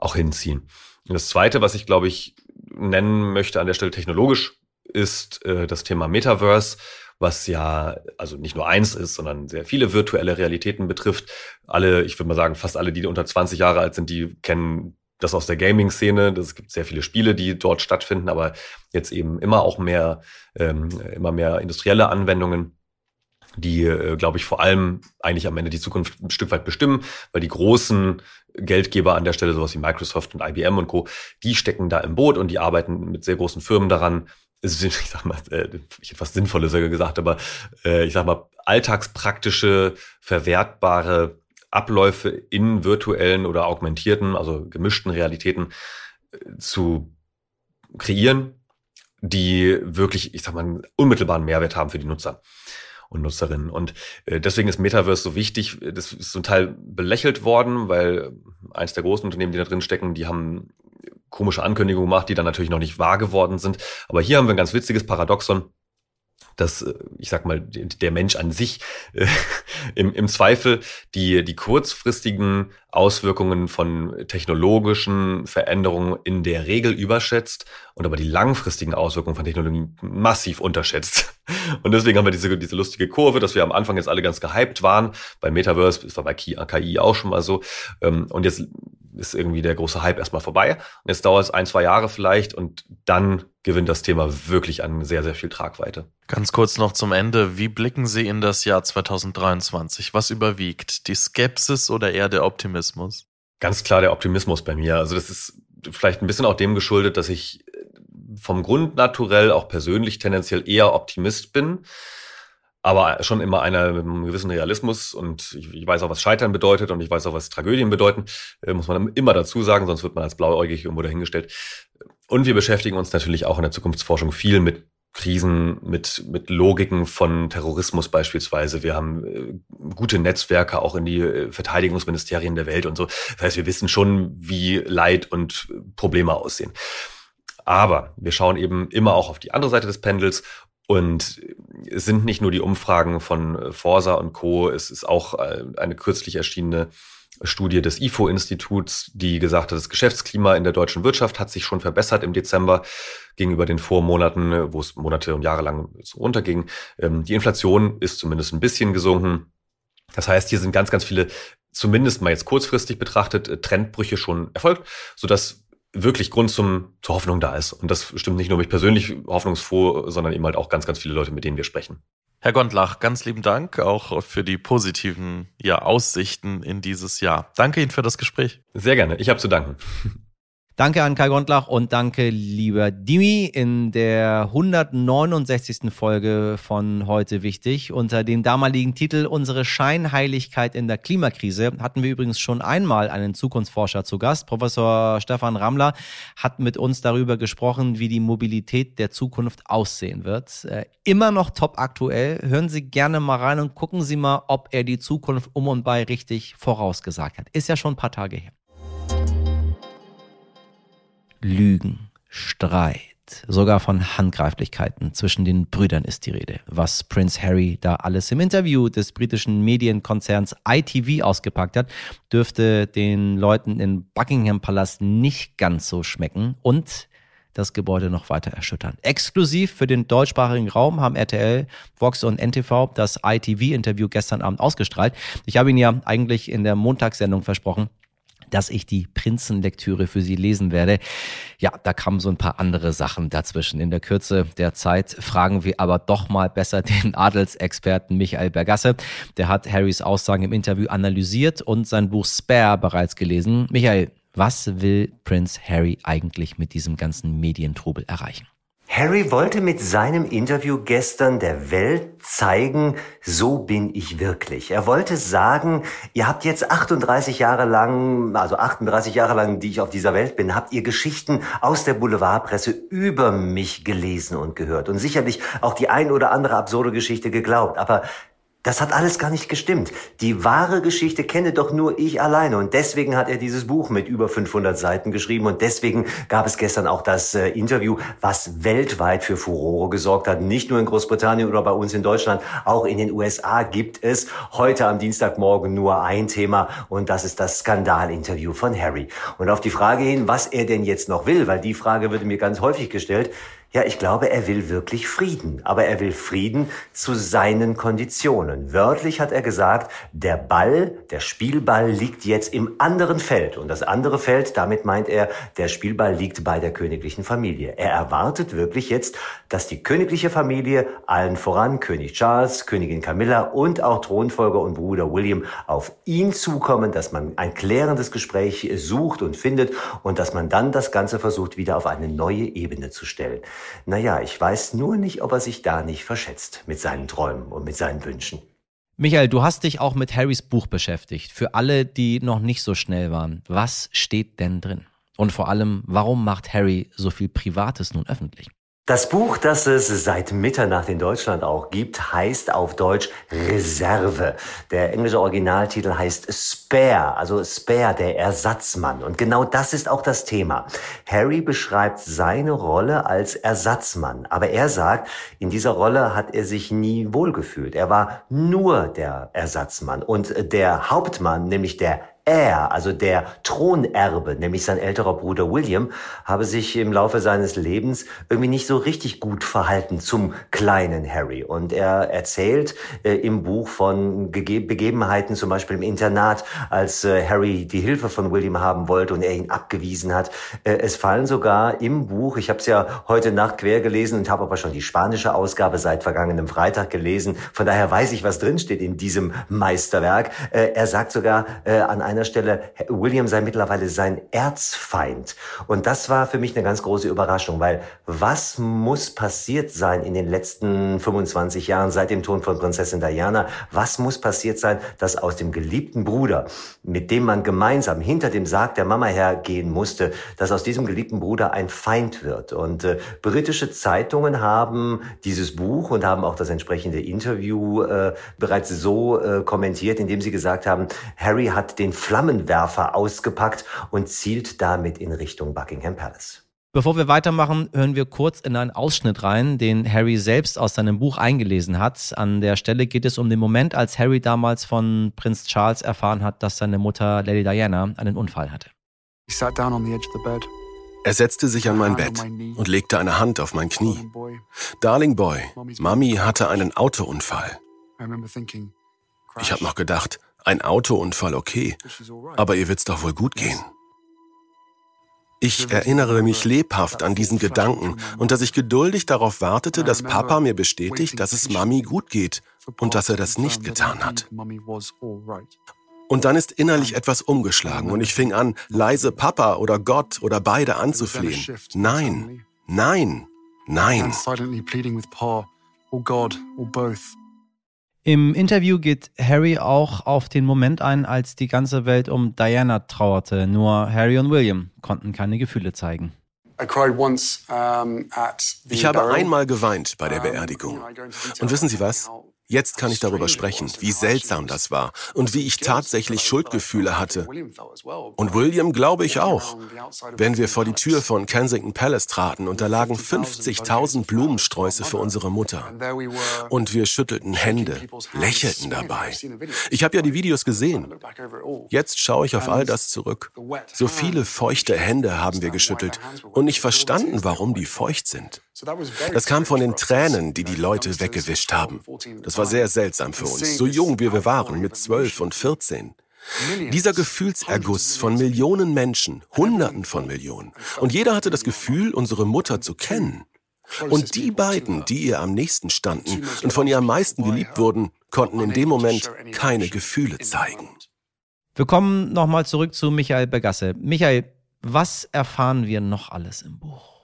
auch hinziehen. Und das Zweite, was ich glaube ich nennen möchte an der Stelle technologisch, ist äh, das Thema Metaverse, was ja also nicht nur eins ist, sondern sehr viele virtuelle Realitäten betrifft. Alle, ich würde mal sagen, fast alle, die unter 20 Jahre alt sind, die kennen das aus der Gaming-Szene. Es gibt sehr viele Spiele, die dort stattfinden, aber jetzt eben immer auch mehr, ähm, immer mehr industrielle Anwendungen die, äh, glaube ich, vor allem eigentlich am Ende die Zukunft ein Stück weit bestimmen, weil die großen Geldgeber an der Stelle, sowas wie Microsoft und IBM und Co., die stecken da im Boot und die arbeiten mit sehr großen Firmen daran, <laughs> ich sag mal, äh, ich hätte was Sinnvolles gesagt, aber äh, ich sag mal, alltagspraktische, verwertbare Abläufe in virtuellen oder augmentierten, also gemischten Realitäten äh, zu kreieren, die wirklich, ich sag mal, einen unmittelbaren Mehrwert haben für die Nutzer und Nutzerinnen. Und äh, deswegen ist Metaverse so wichtig. Das ist zum Teil belächelt worden, weil eins der großen Unternehmen, die da drin stecken, die haben komische Ankündigungen gemacht, die dann natürlich noch nicht wahr geworden sind. Aber hier haben wir ein ganz witziges Paradoxon dass, äh, ich sag mal, der Mensch an sich äh, <laughs> im, im Zweifel die, die kurzfristigen Auswirkungen von technologischen Veränderungen in der Regel überschätzt und aber die langfristigen Auswirkungen von Technologien massiv unterschätzt. <laughs> Und deswegen haben wir diese, diese lustige Kurve, dass wir am Anfang jetzt alle ganz gehypt waren. Bei Metaverse, das war bei KI auch schon mal so. Ähm, und jetzt ist irgendwie der große Hype erstmal vorbei. Und jetzt dauert es ein, zwei Jahre vielleicht und dann gewinnt das Thema wirklich an sehr, sehr viel Tragweite. Ganz kurz noch zum Ende. Wie blicken Sie in das Jahr 2023? Was überwiegt? Die Skepsis oder eher der Optimismus? Ganz klar der Optimismus bei mir. Also das ist vielleicht ein bisschen auch dem geschuldet, dass ich vom Grund naturell auch persönlich tendenziell eher Optimist bin aber schon immer einer mit einem gewissen Realismus und ich, ich, weiß auch, was Scheitern bedeutet und ich weiß auch, was Tragödien bedeuten, äh, muss man immer dazu sagen, sonst wird man als blauäugig irgendwo dahingestellt. Und wir beschäftigen uns natürlich auch in der Zukunftsforschung viel mit Krisen, mit, mit Logiken von Terrorismus beispielsweise. Wir haben äh, gute Netzwerke auch in die äh, Verteidigungsministerien der Welt und so. Das heißt, wir wissen schon, wie Leid und Probleme aussehen. Aber wir schauen eben immer auch auf die andere Seite des Pendels und es sind nicht nur die Umfragen von äh, Forsa und Co., es ist auch äh, eine kürzlich erschienene Studie des IFO-Instituts, die gesagt hat, das Geschäftsklima in der deutschen Wirtschaft hat sich schon verbessert im Dezember gegenüber den Vormonaten, wo es Monate und Jahre lang runterging. Ähm, die Inflation ist zumindest ein bisschen gesunken. Das heißt, hier sind ganz, ganz viele, zumindest mal jetzt kurzfristig betrachtet, äh, Trendbrüche schon erfolgt, sodass wirklich Grund zum, zur Hoffnung da ist. Und das stimmt nicht nur mich persönlich hoffnungsfroh, sondern eben halt auch ganz, ganz viele Leute, mit denen wir sprechen. Herr Gondlach, ganz lieben Dank auch für die positiven ja, Aussichten in dieses Jahr. Danke Ihnen für das Gespräch. Sehr gerne. Ich habe zu danken. Danke an Kai Gondlach und danke, lieber Dimi, in der 169. Folge von Heute Wichtig. Unter dem damaligen Titel Unsere Scheinheiligkeit in der Klimakrise hatten wir übrigens schon einmal einen Zukunftsforscher zu Gast. Professor Stefan Rammler hat mit uns darüber gesprochen, wie die Mobilität der Zukunft aussehen wird. Äh, immer noch top aktuell. Hören Sie gerne mal rein und gucken Sie mal, ob er die Zukunft um und bei richtig vorausgesagt hat. Ist ja schon ein paar Tage her. Lügen, Streit, sogar von Handgreiflichkeiten zwischen den Brüdern ist die Rede. Was Prince Harry da alles im Interview des britischen Medienkonzerns ITV ausgepackt hat, dürfte den Leuten in Buckingham Palast nicht ganz so schmecken und das Gebäude noch weiter erschüttern. Exklusiv für den deutschsprachigen Raum haben RTL, Vox und NTV das ITV-Interview gestern Abend ausgestrahlt. Ich habe Ihnen ja eigentlich in der Montagssendung versprochen, dass ich die Prinzenlektüre für Sie lesen werde. Ja, da kamen so ein paar andere Sachen dazwischen. In der Kürze der Zeit fragen wir aber doch mal besser <laughs> den Adelsexperten Michael Bergasse. Der hat Harrys Aussagen im Interview analysiert und sein Buch Spare bereits gelesen. Michael, was will Prince Harry eigentlich mit diesem ganzen Medientrubel erreichen? Harry wollte mit seinem Interview gestern der Welt zeigen, so bin ich wirklich. Er wollte sagen, ihr habt jetzt 38 Jahre lang, also 38 Jahre lang, die ich auf dieser Welt bin, habt ihr Geschichten aus der Boulevardpresse über mich gelesen und gehört und sicherlich auch die ein oder andere absurde Geschichte geglaubt. Aber das hat alles gar nicht gestimmt. Die wahre Geschichte kenne doch nur ich alleine. Und deswegen hat er dieses Buch mit über 500 Seiten geschrieben. Und deswegen gab es gestern auch das äh, Interview, was weltweit für Furore gesorgt hat. Nicht nur in Großbritannien oder bei uns in Deutschland, auch in den USA gibt es heute am Dienstagmorgen nur ein Thema. Und das ist das Skandalinterview von Harry. Und auf die Frage hin, was er denn jetzt noch will, weil die Frage wird mir ganz häufig gestellt, ja, ich glaube, er will wirklich Frieden, aber er will Frieden zu seinen Konditionen. Wörtlich hat er gesagt, der Ball, der Spielball liegt jetzt im anderen Feld. Und das andere Feld, damit meint er, der Spielball liegt bei der königlichen Familie. Er erwartet wirklich jetzt, dass die königliche Familie, allen voran König Charles, Königin Camilla und auch Thronfolger und Bruder William auf ihn zukommen, dass man ein klärendes Gespräch sucht und findet und dass man dann das Ganze versucht, wieder auf eine neue Ebene zu stellen. Naja, ich weiß nur nicht, ob er sich da nicht verschätzt mit seinen Träumen und mit seinen Wünschen. Michael, du hast dich auch mit Harrys Buch beschäftigt. Für alle, die noch nicht so schnell waren, was steht denn drin? Und vor allem, warum macht Harry so viel Privates nun öffentlich? Das Buch, das es seit Mitternacht in Deutschland auch gibt, heißt auf Deutsch Reserve. Der englische Originaltitel heißt Spare, also Spare, der Ersatzmann. Und genau das ist auch das Thema. Harry beschreibt seine Rolle als Ersatzmann. Aber er sagt, in dieser Rolle hat er sich nie wohlgefühlt. Er war nur der Ersatzmann. Und der Hauptmann, nämlich der er, also der Thronerbe, nämlich sein älterer Bruder William, habe sich im Laufe seines Lebens irgendwie nicht so richtig gut verhalten zum kleinen Harry. Und er erzählt äh, im Buch von Gege Begebenheiten, zum Beispiel im Internat, als äh, Harry die Hilfe von William haben wollte und er ihn abgewiesen hat. Äh, es fallen sogar im Buch, ich habe es ja heute Nacht quer gelesen und habe aber schon die spanische Ausgabe seit vergangenem Freitag gelesen, von daher weiß ich, was drinsteht in diesem Meisterwerk. Äh, er sagt sogar äh, an einer Stelle, William sei mittlerweile sein Erzfeind. Und das war für mich eine ganz große Überraschung, weil was muss passiert sein in den letzten 25 Jahren seit dem Tod von Prinzessin Diana? Was muss passiert sein, dass aus dem geliebten Bruder, mit dem man gemeinsam hinter dem Sarg der Mama hergehen musste, dass aus diesem geliebten Bruder ein Feind wird? Und äh, britische Zeitungen haben dieses Buch und haben auch das entsprechende Interview äh, bereits so äh, kommentiert, indem sie gesagt haben, Harry hat den Flammenwerfer ausgepackt und zielt damit in Richtung Buckingham Palace. Bevor wir weitermachen, hören wir kurz in einen Ausschnitt rein, den Harry selbst aus seinem Buch eingelesen hat. An der Stelle geht es um den Moment, als Harry damals von Prinz Charles erfahren hat, dass seine Mutter Lady Diana einen Unfall hatte. Er setzte sich an mein Bett und legte eine Hand auf mein Knie. Darling Boy, Mami hatte einen Autounfall. Ich habe noch gedacht, ein Autounfall okay, aber ihr wird's doch wohl gut gehen. Ich erinnere mich lebhaft an diesen Gedanken und dass ich geduldig darauf wartete, dass Papa mir bestätigt, dass es Mami gut geht und dass er das nicht getan hat. Und dann ist innerlich etwas umgeschlagen und ich fing an, leise Papa oder Gott oder beide anzuflehen. Nein, nein, nein. Im Interview geht Harry auch auf den Moment ein, als die ganze Welt um Diana trauerte. Nur Harry und William konnten keine Gefühle zeigen. Ich habe einmal geweint bei der Beerdigung. Und wissen Sie was? Jetzt kann ich darüber sprechen, wie seltsam das war und wie ich tatsächlich Schuldgefühle hatte. Und William glaube ich auch. Wenn wir vor die Tür von Kensington Palace traten und da lagen 50.000 Blumensträuße für unsere Mutter. Und wir schüttelten Hände, lächelten dabei. Ich habe ja die Videos gesehen. Jetzt schaue ich auf all das zurück. So viele feuchte Hände haben wir geschüttelt und nicht verstanden, warum die feucht sind. Das kam von den Tränen, die die Leute weggewischt haben. Das war sehr seltsam für uns, so jung wie wir waren, mit zwölf und vierzehn. Dieser Gefühlserguss von Millionen Menschen, Hunderten von Millionen. Und jeder hatte das Gefühl, unsere Mutter zu kennen. Und die beiden, die ihr am nächsten standen und von ihr am meisten geliebt wurden, konnten in dem Moment keine Gefühle zeigen. Wir kommen nochmal zurück zu Michael Begasse. Michael, was erfahren wir noch alles im Buch?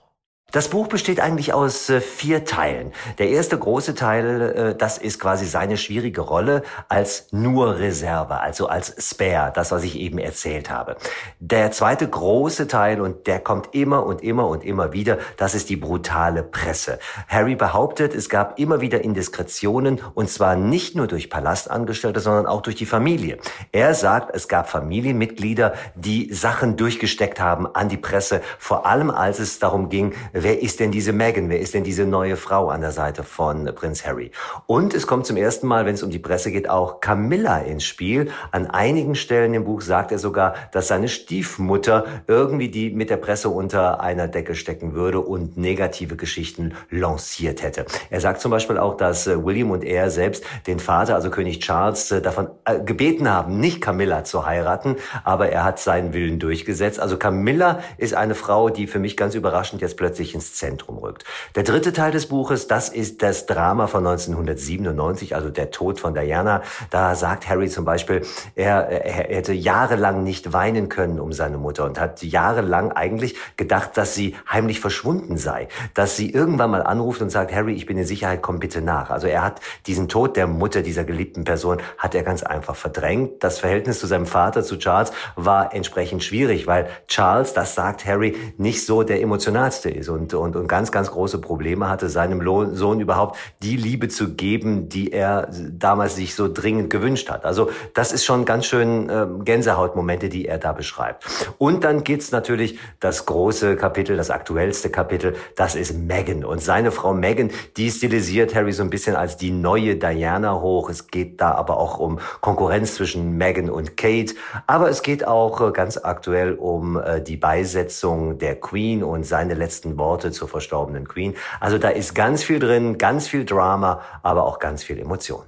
Das Buch besteht eigentlich aus äh, vier Teilen. Der erste große Teil, äh, das ist quasi seine schwierige Rolle als nur Reserve, also als Spare, das, was ich eben erzählt habe. Der zweite große Teil, und der kommt immer und immer und immer wieder, das ist die brutale Presse. Harry behauptet, es gab immer wieder Indiskretionen, und zwar nicht nur durch Palastangestellte, sondern auch durch die Familie. Er sagt, es gab Familienmitglieder, die Sachen durchgesteckt haben an die Presse, vor allem als es darum ging, wer ist denn diese Meghan, wer ist denn diese neue Frau an der Seite von Prinz Harry. Und es kommt zum ersten Mal, wenn es um die Presse geht, auch Camilla ins Spiel. An einigen Stellen im Buch sagt er sogar, dass seine Stiefmutter irgendwie die mit der Presse unter einer Decke stecken würde und negative Geschichten lanciert hätte. Er sagt zum Beispiel auch, dass äh, William und er selbst den Vater, also König Charles, äh, davon äh, gebeten haben, nicht Camilla zu heiraten, aber er hat seinen Willen durchgesetzt. Also Camilla ist eine Frau, die für mich ganz überraschend jetzt plötzlich plötzlich ins Zentrum rückt. Der dritte Teil des Buches, das ist das Drama von 1997, also der Tod von Diana. Da sagt Harry zum Beispiel, er, er hätte jahrelang nicht weinen können um seine Mutter und hat jahrelang eigentlich gedacht, dass sie heimlich verschwunden sei, dass sie irgendwann mal anruft und sagt, Harry, ich bin in Sicherheit, komm bitte nach. Also er hat diesen Tod der Mutter dieser geliebten Person hat er ganz einfach verdrängt. Das Verhältnis zu seinem Vater, zu Charles, war entsprechend schwierig, weil Charles, das sagt Harry, nicht so der emotionalste ist. Und, und, und ganz, ganz große Probleme hatte, seinem Sohn überhaupt die Liebe zu geben, die er damals sich so dringend gewünscht hat. Also das ist schon ganz schön äh, Gänsehautmomente, die er da beschreibt. Und dann geht's natürlich das große Kapitel, das aktuellste Kapitel, das ist Meghan. Und seine Frau Meghan, die stilisiert Harry so ein bisschen als die neue Diana hoch. Es geht da aber auch um Konkurrenz zwischen Meghan und Kate. Aber es geht auch äh, ganz aktuell um äh, die Beisetzung der Queen und seine letzten Worte zur verstorbenen Queen. Also da ist ganz viel drin, ganz viel Drama, aber auch ganz viel Emotion.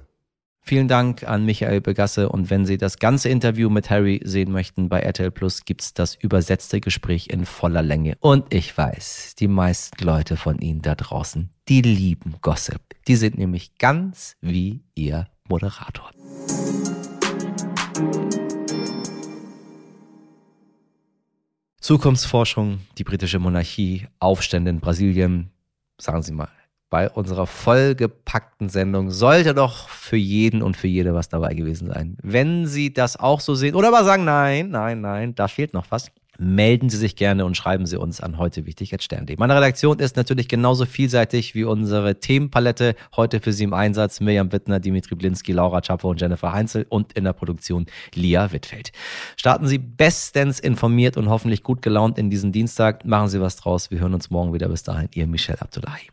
Vielen Dank an Michael Begasse und wenn Sie das ganze Interview mit Harry sehen möchten bei RTL Plus, gibt's das übersetzte Gespräch in voller Länge. Und ich weiß, die meisten Leute von Ihnen da draußen, die lieben Gossip. Die sind nämlich ganz wie Ihr Moderator. Zukunftsforschung, die britische Monarchie, Aufstände in Brasilien. Sagen Sie mal, bei unserer vollgepackten Sendung sollte doch für jeden und für jede was dabei gewesen sein. Wenn Sie das auch so sehen oder aber sagen, nein, nein, nein, da fehlt noch was, melden Sie sich gerne und schreiben Sie uns an heute wichtig Stern.de. Meine Redaktion ist natürlich genauso vielseitig wie unsere Themenpalette. Heute für Sie im Einsatz Mirjam Wittner, Dimitri Blinski, Laura Czappo und Jennifer Heinzel und in der Produktion Lia Wittfeld. Starten Sie bestens informiert und hoffentlich gut gelaunt in diesen Dienstag. Machen Sie was draus. Wir hören uns morgen wieder. Bis dahin, Ihr Michel Abdullahi.